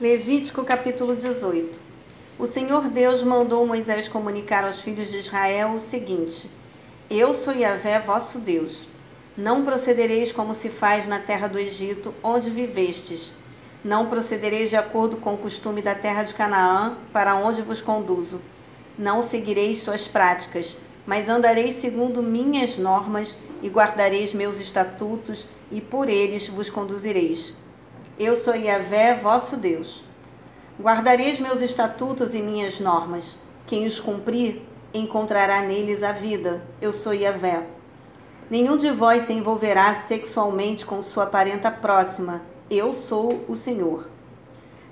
Levítico capítulo 18 O Senhor Deus mandou Moisés comunicar aos filhos de Israel o seguinte: Eu sou Yahvé, vosso Deus. Não procedereis como se faz na terra do Egito, onde vivestes. Não procedereis de acordo com o costume da terra de Canaã, para onde vos conduzo. Não seguireis suas práticas, mas andareis segundo minhas normas e guardareis meus estatutos, e por eles vos conduzireis eu sou Yahvé, vosso Deus. Guardareis meus estatutos e minhas normas. Quem os cumprir, encontrará neles a vida. Eu sou Yahvé. Nenhum de vós se envolverá sexualmente com sua parenta próxima. Eu sou o Senhor.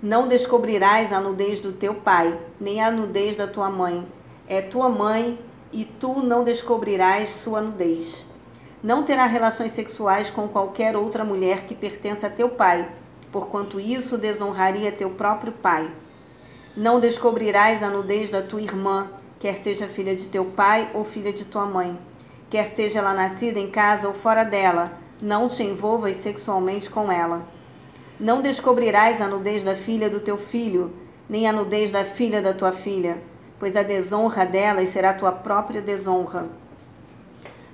Não descobrirás a nudez do teu pai, nem a nudez da tua mãe. É tua mãe, e tu não descobrirás sua nudez. Não terá relações sexuais com qualquer outra mulher que pertença a teu pai porquanto isso desonraria teu próprio pai. Não descobrirás a nudez da tua irmã, quer seja filha de teu pai ou filha de tua mãe, quer seja ela nascida em casa ou fora dela, não te envolvas sexualmente com ela. Não descobrirás a nudez da filha do teu filho, nem a nudez da filha da tua filha, pois a desonra delas será tua própria desonra.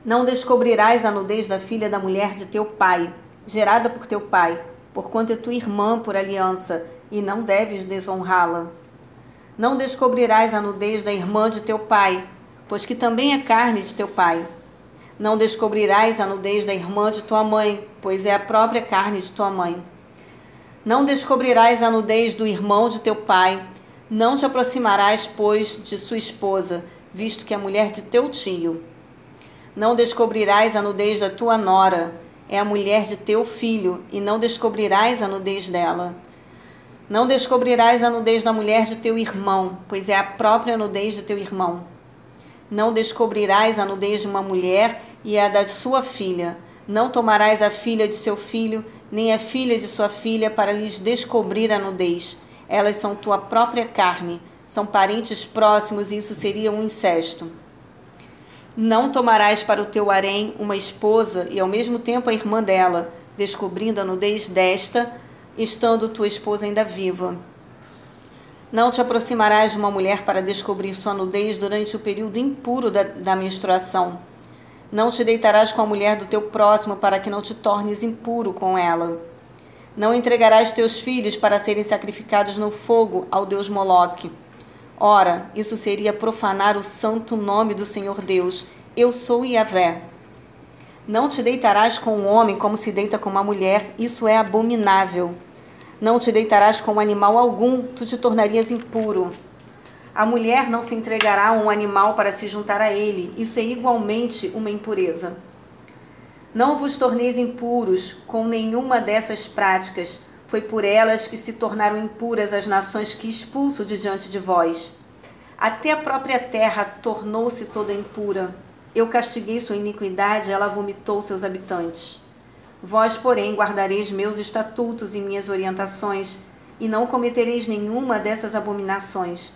Não descobrirás a nudez da filha da mulher de teu pai, gerada por teu pai, porquanto é tua irmã por aliança, e não deves desonrá-la. Não descobrirás a nudez da irmã de teu pai, pois que também é carne de teu pai. Não descobrirás a nudez da irmã de tua mãe, pois é a própria carne de tua mãe. Não descobrirás a nudez do irmão de teu pai, não te aproximarás, pois, de sua esposa, visto que é mulher de teu tio. Não descobrirás a nudez da tua nora, é a mulher de teu filho, e não descobrirás a nudez dela. Não descobrirás a nudez da mulher de teu irmão, pois é a própria nudez de teu irmão. Não descobrirás a nudez de uma mulher e a da sua filha. Não tomarás a filha de seu filho, nem a filha de sua filha, para lhes descobrir a nudez. Elas são tua própria carne, são parentes próximos, e isso seria um incesto. Não tomarás para o teu harém uma esposa e ao mesmo tempo a irmã dela, descobrindo a nudez desta, estando tua esposa ainda viva. Não te aproximarás de uma mulher para descobrir sua nudez durante o período impuro da, da menstruação. Não te deitarás com a mulher do teu próximo para que não te tornes impuro com ela. Não entregarás teus filhos para serem sacrificados no fogo ao deus Moloque Ora, isso seria profanar o santo nome do Senhor Deus. Eu sou Yahvé. Não te deitarás com um homem como se deita com uma mulher, isso é abominável. Não te deitarás com animal algum, tu te tornarias impuro. A mulher não se entregará a um animal para se juntar a ele, isso é igualmente uma impureza. Não vos torneis impuros com nenhuma dessas práticas, foi por elas que se tornaram impuras as nações que expulso de diante de vós. Até a própria terra tornou-se toda impura. Eu castiguei sua iniquidade, ela vomitou seus habitantes. Vós, porém, guardareis meus estatutos e minhas orientações, e não cometereis nenhuma dessas abominações,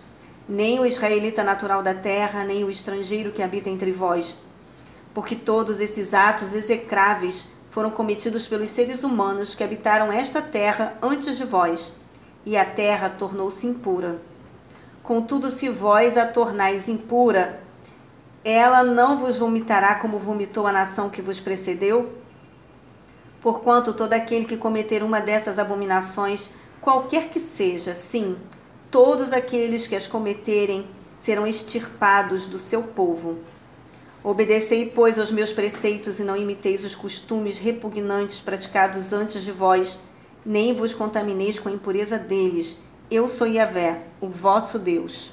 nem o israelita natural da terra, nem o estrangeiro que habita entre vós. Porque todos esses atos execráveis foram cometidos pelos seres humanos que habitaram esta terra antes de vós, e a terra tornou-se impura. Contudo, se vós a tornais impura, ela não vos vomitará como vomitou a nação que vos precedeu? Porquanto todo aquele que cometer uma dessas abominações, qualquer que seja, sim, todos aqueles que as cometerem serão extirpados do seu povo. Obedecei, pois, aos meus preceitos e não imiteis os costumes repugnantes praticados antes de vós, nem vos contamineis com a impureza deles. Eu sou Yahvé, o vosso Deus.